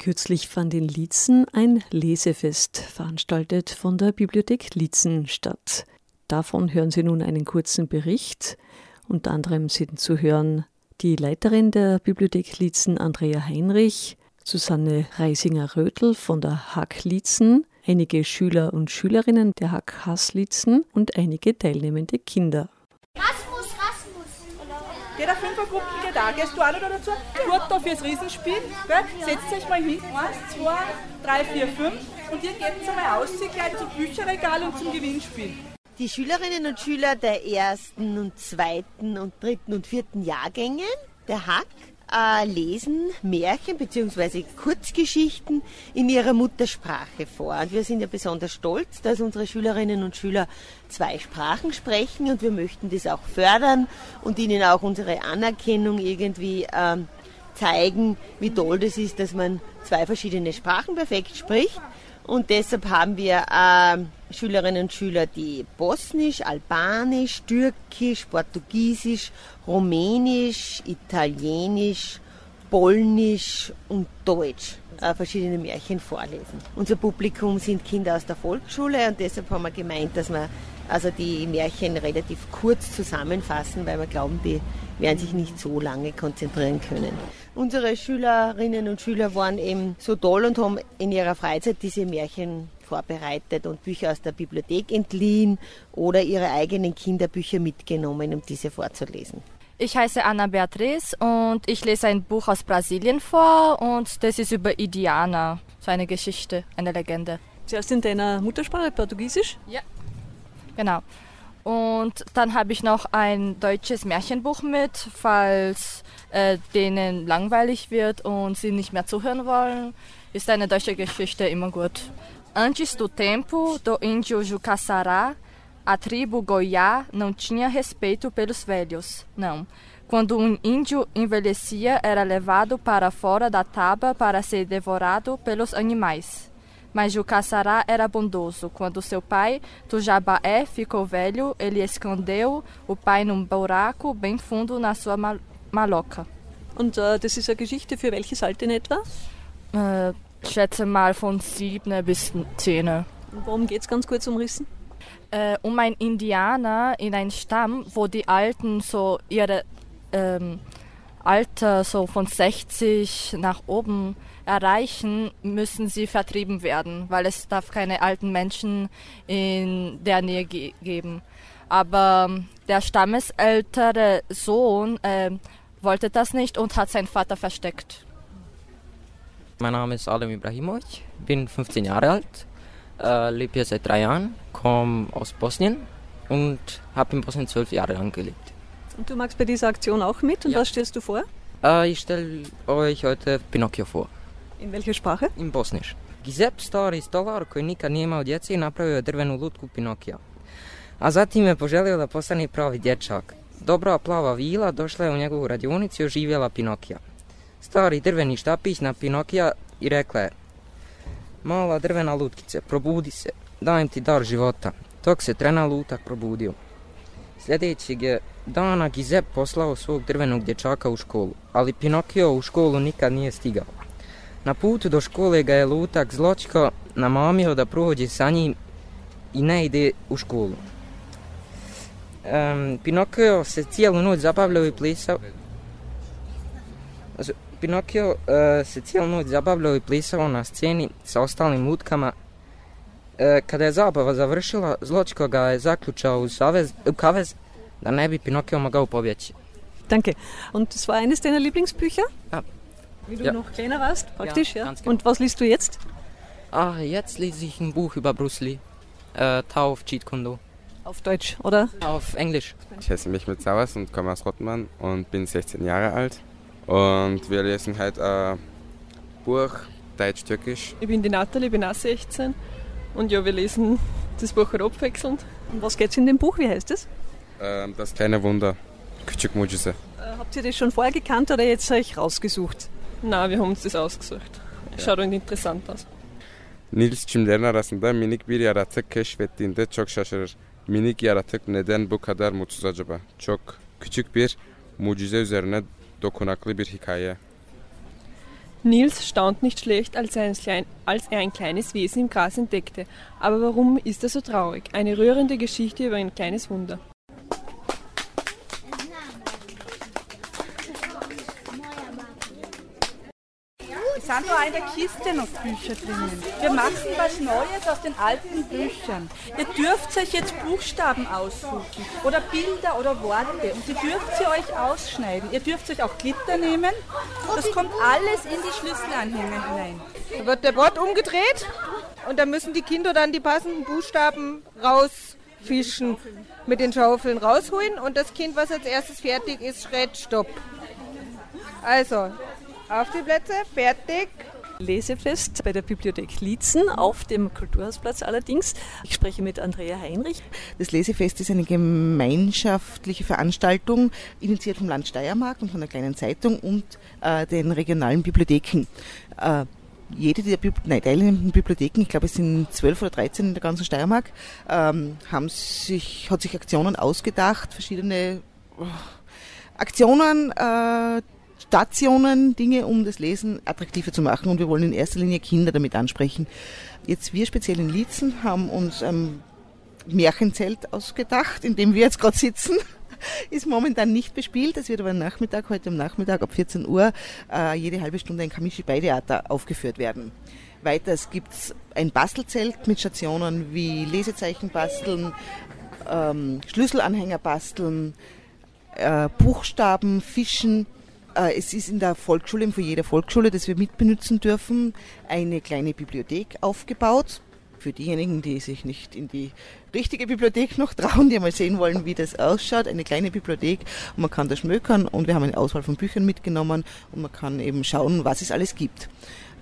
Kürzlich fand in Liezen ein Lesefest, veranstaltet von der Bibliothek Liezen statt. Davon hören Sie nun einen kurzen Bericht. Unter anderem sind zu hören die Leiterin der Bibliothek Liezen, Andrea Heinrich, Susanne Reisinger-Rötl von der Hack Liezen, einige Schüler und Schülerinnen der Hack Hass Liezen und einige teilnehmende Kinder. Jeder Fünfergruppe geht da. Gehst du auch noch dazu? Da fürs Riesenspiel. Gell? Setzt euch mal hin. Eins, zwei, drei, vier, fünf. Und ihr gebt es einmal aus, gleich zum Bücherregal und zum Gewinnspiel. Die Schülerinnen und Schüler der ersten und zweiten und dritten und vierten Jahrgänge der Hack äh, lesen Märchen bzw. Kurzgeschichten in ihrer Muttersprache vor. Und wir sind ja besonders stolz, dass unsere Schülerinnen und Schüler zwei Sprachen sprechen und wir möchten das auch fördern und ihnen auch unsere Anerkennung irgendwie äh, zeigen, wie toll das ist, dass man zwei verschiedene Sprachen perfekt spricht. Und deshalb haben wir äh, Schülerinnen und Schüler, die Bosnisch, Albanisch, Türkisch, Portugiesisch, Rumänisch, Italienisch, Polnisch und Deutsch äh, verschiedene Märchen vorlesen. Unser Publikum sind Kinder aus der Volksschule und deshalb haben wir gemeint, dass wir also die Märchen relativ kurz zusammenfassen, weil wir glauben, die werden sich nicht so lange konzentrieren können. Unsere Schülerinnen und Schüler waren eben so toll und haben in ihrer Freizeit diese Märchen vorbereitet und Bücher aus der Bibliothek entliehen oder ihre eigenen Kinderbücher mitgenommen, um diese vorzulesen. Ich heiße Anna Beatriz und ich lese ein Buch aus Brasilien vor und das ist über Indianer, so eine Geschichte, eine Legende. Zuerst in deiner Muttersprache, Portugiesisch? Ja. Genau. Und dann habe ich noch ein deutsches Märchenbuch mit, falls äh, denen langweilig wird und sie nicht mehr zuhören wollen. Ist eine deutsche Geschichte immer gut. Antes do tempo do índio Jucaçará, a tribo Goiá não tinha respeito pelos velhos. Não. Quando um índio envelhecia, era levado para fora da taba para ser devorado pelos animais. Mas Jucaçará era bondoso. Quando seu pai, Tujabaé, ficou velho, ele escondeu o pai num buraco bem fundo na sua mal maloca. Und äh, das ist eine Geschichte für welches Alter in etwa? Äh, schätze mal von sieben bis zehn. Und worum geht es ganz kurz umrissen? Äh, um einen Indianer in einen Stamm, wo die Alten so ihre ähm, Alter so von 60 nach oben erreichen, müssen sie vertrieben werden, weil es darf keine alten Menschen in der Nähe ge geben. Aber ähm, der stammesältere Sohn äh, wollte das nicht und hat seinen Vater versteckt. Mein Name ist Alem Ibrahimovic, bin 15 Jahre alt, äh, lebe hier seit drei Jahren, komme aus Bosnien und habe in Bosnien zwölf Jahre lang gelebt. Und du magst bei dieser Aktion auch mit und ja. was stellst du vor? Äh, ich stelle euch heute Pinocchio vor. In welcher Sprache? In Bosnisch. Gizep stari stolar koji nikad nije imao djece i napravio je drvenu lutku Pinokija. A zatim je poželio da postane pravi dječak. Dobra plava vila došla je u njegovu radionicu i oživjela Pinokija. Stari drveni štapić na Pinokija i rekla je Mala drvena lutkice, probudi se, dajem ti dar života. Tok se trena lutak probudio. Sljedećeg je dana Gizep poslao svog drvenog dječaka u školu, ali Pinokio u školu nikad nije stigao. Na putu do škole ga je lutak zločko namamio da prođe sa njim i ne ide u školu. Um, Pinokio se cijelu noć zabavljao i plesao. Pinokio uh, se cijelu noć zabavljao i plesao na sceni sa ostalim lutkama. Uh, kada je zabava završila, Zločko ga je zaključao u, savez, u kavez da ne bi Pinokio mogao pobjeći. Danke. Und das war eines deiner Lieblingsbücher? Ja. Wie du ja. noch kleiner warst, praktisch, ja. ja. Genau. Und was liest du jetzt? Ah, jetzt lese ich ein Buch über Bruce Lee. Äh, Tao of Cheat Kondo. Auf Deutsch, oder? Auf Englisch. Ich heiße mich mit Sauers und komme aus Rottmann und bin 16 Jahre alt. Und wir lesen heute ein Buch, Deutsch-Türkisch. Ich bin die Nathalie, bin auch 16. Und ja, wir lesen das Buch abwechselnd. Und was geht es in dem Buch? Wie heißt es? Ähm, das kleine Wunder, Küçük Mucize. Äh, habt ihr das schon vorher gekannt oder jetzt euch rausgesucht? Nein, wir haben uns das ausgesucht. Schaut ja. interessant aus. Nils çimlerin arasında minik bir yaratık keşfettiğinde çok şaşırır. Minik yaratık neden bu kadar mutsuz acaba? Çok küçük bir mucize üzerine dokunaklı bir hikaye. Nils staunt nicht schlecht, als er, ein, als er ein kleines Wesen im Gras entdeckte. Aber warum ist er so traurig? Eine rührende Geschichte über ein kleines Wunder. Es sind da in der Kiste noch Bücher drinnen. Wir machen was Neues aus den alten Büchern. Ihr dürft euch jetzt Buchstaben aussuchen oder Bilder oder Worte und die dürft ihr euch ausschneiden. Ihr dürft euch auch Glitter nehmen. Das kommt alles in die Schlüsselanhänger hinein. Da wird der Bord umgedreht und dann müssen die Kinder dann die passenden Buchstaben rausfischen, mit den Schaufeln rausholen und das Kind, was als erstes fertig ist, schreit Stopp. Also, auf die Plätze, fertig. Lesefest bei der Bibliothek Liezen auf dem Kulturhausplatz allerdings. Ich spreche mit Andrea Heinrich. Das Lesefest ist eine gemeinschaftliche Veranstaltung, initiiert vom Land Steiermark und von der kleinen Zeitung und äh, den regionalen Bibliotheken. Äh, jede der Bibli nein, teilnehmenden Bibliotheken, ich glaube es sind zwölf oder dreizehn in der ganzen Steiermark, ähm, haben sich, hat sich Aktionen ausgedacht, verschiedene oh, Aktionen, äh, Stationen, Dinge, um das Lesen attraktiver zu machen. Und wir wollen in erster Linie Kinder damit ansprechen. Jetzt wir speziell in Liezen haben uns ein Märchenzelt ausgedacht, in dem wir jetzt gerade sitzen. Ist momentan nicht bespielt. Es wird aber am Nachmittag, heute am Nachmittag ab 14 Uhr, äh, jede halbe Stunde ein Kamishibai-Theater aufgeführt werden. Weiters gibt es ein Bastelzelt mit Stationen wie Lesezeichen basteln, ähm, Schlüsselanhänger basteln, äh, Buchstaben, Fischen, es ist in der Volksschule, für jeder Volksschule, das wir mitbenutzen dürfen, eine kleine Bibliothek aufgebaut. Für diejenigen, die sich nicht in die richtige Bibliothek noch trauen, die mal sehen wollen, wie das ausschaut. Eine kleine Bibliothek und man kann da schmökern und wir haben eine Auswahl von Büchern mitgenommen und man kann eben schauen, was es alles gibt.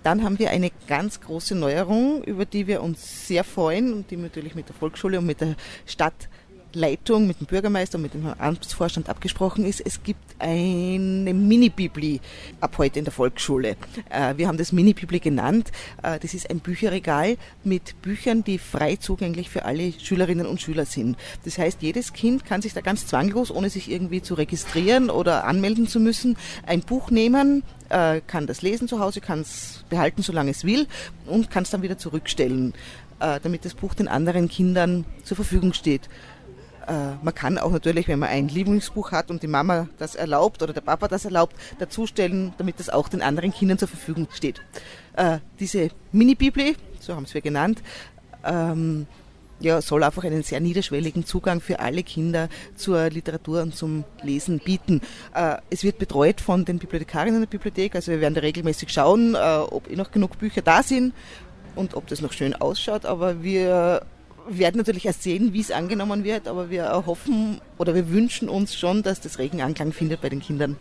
Dann haben wir eine ganz große Neuerung, über die wir uns sehr freuen und die natürlich mit der Volksschule und mit der Stadt Leitung, mit dem Bürgermeister mit dem Amtsvorstand abgesprochen ist, es gibt eine Mini-Bibli ab heute in der Volksschule. Äh, wir haben das Mini-Bibli genannt. Äh, das ist ein Bücherregal mit Büchern, die frei zugänglich für alle Schülerinnen und Schüler sind. Das heißt, jedes Kind kann sich da ganz zwanglos, ohne sich irgendwie zu registrieren oder anmelden zu müssen, ein Buch nehmen, äh, kann das lesen zu Hause, kann es behalten, solange es will und kann es dann wieder zurückstellen, damit das Buch den anderen Kindern zur Verfügung steht. Äh, man kann auch natürlich, wenn man ein Lieblingsbuch hat und die Mama das erlaubt oder der Papa das erlaubt, dazustellen, damit das auch den anderen Kindern zur Verfügung steht. Äh, diese Mini-Bibli, so haben es wir genannt, ähm, ja, soll einfach einen sehr niederschwelligen Zugang für alle Kinder zur Literatur und zum Lesen bieten. Äh, es wird betreut von den Bibliothekarinnen der Bibliothek, also wir werden da regelmäßig schauen, ob eh noch genug Bücher da sind und ob das noch schön ausschaut, aber wir werden natürlich erst sehen, wie es angenommen wird, aber wir hoffen oder wir wünschen uns schon, dass das regen Anklang findet bei den Kindern.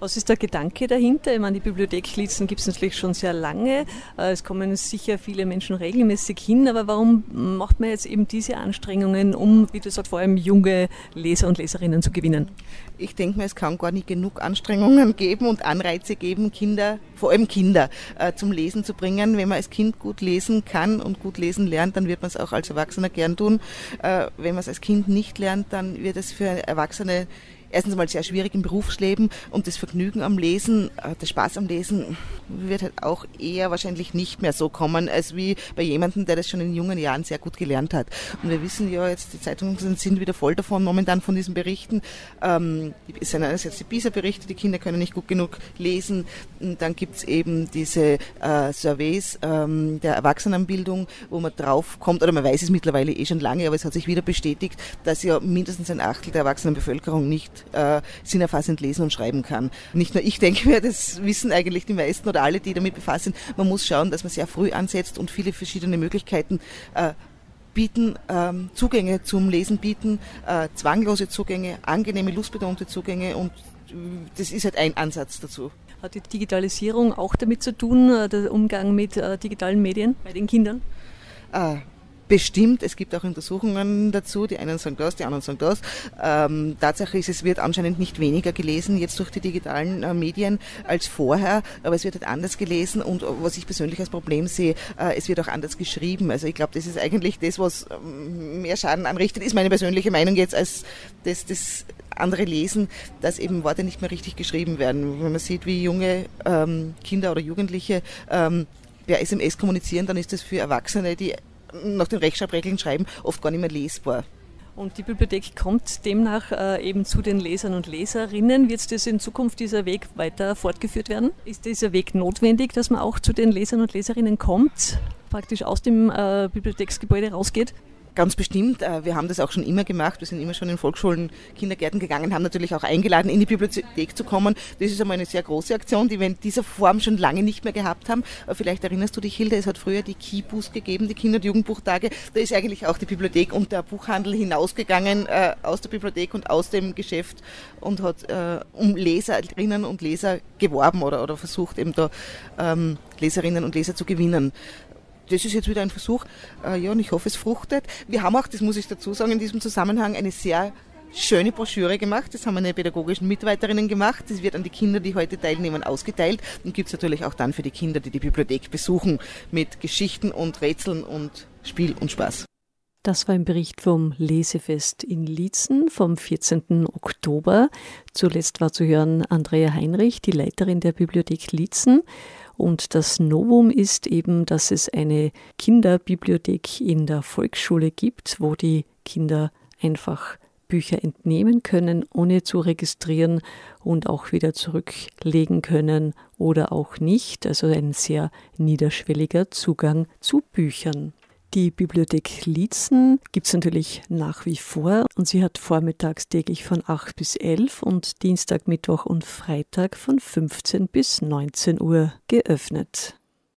Was ist der Gedanke dahinter? Ich meine, die Bibliothek Lietzen gibt es natürlich schon sehr lange. Äh, es kommen sicher viele Menschen regelmäßig hin, aber warum macht man jetzt eben diese Anstrengungen, um, wie du sagst, vor allem junge Leser und Leserinnen zu gewinnen? Ich denke mir, es kann gar nicht genug Anstrengungen geben und Anreize geben, Kinder, vor allem Kinder, äh, zum Lesen zu bringen. Wenn man als Kind gut lesen kann und gut lesen lernt, dann wird man es auch als Erwachsener gern tun. Äh, wenn man es als Kind nicht lernt, dann wird es für Erwachsene erstens mal sehr schwierig im Berufsleben und das Vergnügen am Lesen, äh, der Spaß am Lesen wird halt auch eher wahrscheinlich nicht mehr so kommen, als wie bei jemandem, der das schon in jungen Jahren sehr gut gelernt hat. Und wir wissen ja jetzt, die Zeitungen sind wieder voll davon, momentan von diesen Berichten. Ähm, es sind einerseits die PISA-Berichte, die Kinder können nicht gut genug lesen. Und dann gibt's eben diese äh, Surveys ähm, der Erwachsenenbildung, wo man drauf kommt, oder man weiß es mittlerweile eh schon lange, aber es hat sich wieder bestätigt, dass ja mindestens ein Achtel der Erwachsenenbevölkerung nicht äh, sinnerfassend lesen und schreiben kann. Nicht nur ich denke mir, das wissen eigentlich die meisten oder alle, die damit befasst sind. Man muss schauen, dass man sehr früh ansetzt und viele verschiedene Möglichkeiten äh, bieten, ähm, Zugänge zum Lesen bieten, äh, zwanglose Zugänge, angenehme, lustbetonte Zugänge und äh, das ist halt ein Ansatz dazu. Hat die Digitalisierung auch damit zu tun, äh, der Umgang mit äh, digitalen Medien bei den Kindern? Äh, bestimmt. Es gibt auch Untersuchungen dazu. Die einen sagen das, die anderen sagen das. Ähm, Tatsache ist, es wird anscheinend nicht weniger gelesen jetzt durch die digitalen äh, Medien als vorher, aber es wird halt anders gelesen und was ich persönlich als Problem sehe, äh, es wird auch anders geschrieben. Also ich glaube, das ist eigentlich das, was ähm, mehr Schaden anrichtet, ist meine persönliche Meinung jetzt als das, das andere lesen, dass eben Worte nicht mehr richtig geschrieben werden. Wenn man sieht, wie junge ähm, Kinder oder Jugendliche ähm, per SMS kommunizieren, dann ist das für Erwachsene, die nach den Rechtschreibregeln schreiben, oft gar nicht mehr lesbar. Und die Bibliothek kommt demnach äh, eben zu den Lesern und Leserinnen. Wird das in Zukunft dieser Weg weiter fortgeführt werden? Ist dieser Weg notwendig, dass man auch zu den Lesern und Leserinnen kommt, praktisch aus dem äh, Bibliotheksgebäude rausgeht? Ganz bestimmt. Äh, wir haben das auch schon immer gemacht. Wir sind immer schon in Volksschulen, Kindergärten gegangen, haben natürlich auch eingeladen, in die Bibliothek zu kommen. Das ist einmal eine sehr große Aktion, die wir in dieser Form schon lange nicht mehr gehabt haben. Vielleicht erinnerst du dich, Hilde, es hat früher die Kibus gegeben, die Kinder- und Jugendbuchtage. Da ist eigentlich auch die Bibliothek und der Buchhandel hinausgegangen äh, aus der Bibliothek und aus dem Geschäft und hat äh, um Leserinnen und Leser geworben oder, oder versucht eben da ähm, Leserinnen und Leser zu gewinnen das ist jetzt wieder ein Versuch, äh, ja, und ich hoffe, es fruchtet. Wir haben auch, das muss ich dazu sagen, in diesem Zusammenhang eine sehr schöne Broschüre gemacht. Das haben meine pädagogischen Mitarbeiterinnen gemacht. Das wird an die Kinder, die heute teilnehmen, ausgeteilt und gibt es natürlich auch dann für die Kinder, die die Bibliothek besuchen, mit Geschichten und Rätseln und Spiel und Spaß. Das war ein Bericht vom Lesefest in Liezen vom 14. Oktober. Zuletzt war zu hören Andrea Heinrich, die Leiterin der Bibliothek Liezen. Und das Novum ist eben, dass es eine Kinderbibliothek in der Volksschule gibt, wo die Kinder einfach Bücher entnehmen können, ohne zu registrieren und auch wieder zurücklegen können oder auch nicht. Also ein sehr niederschwelliger Zugang zu Büchern. Die Bibliothek Lietzen gibt es natürlich nach wie vor und sie hat vormittags täglich von 8 bis 11 und Dienstag, Mittwoch und Freitag von 15 bis 19 Uhr geöffnet.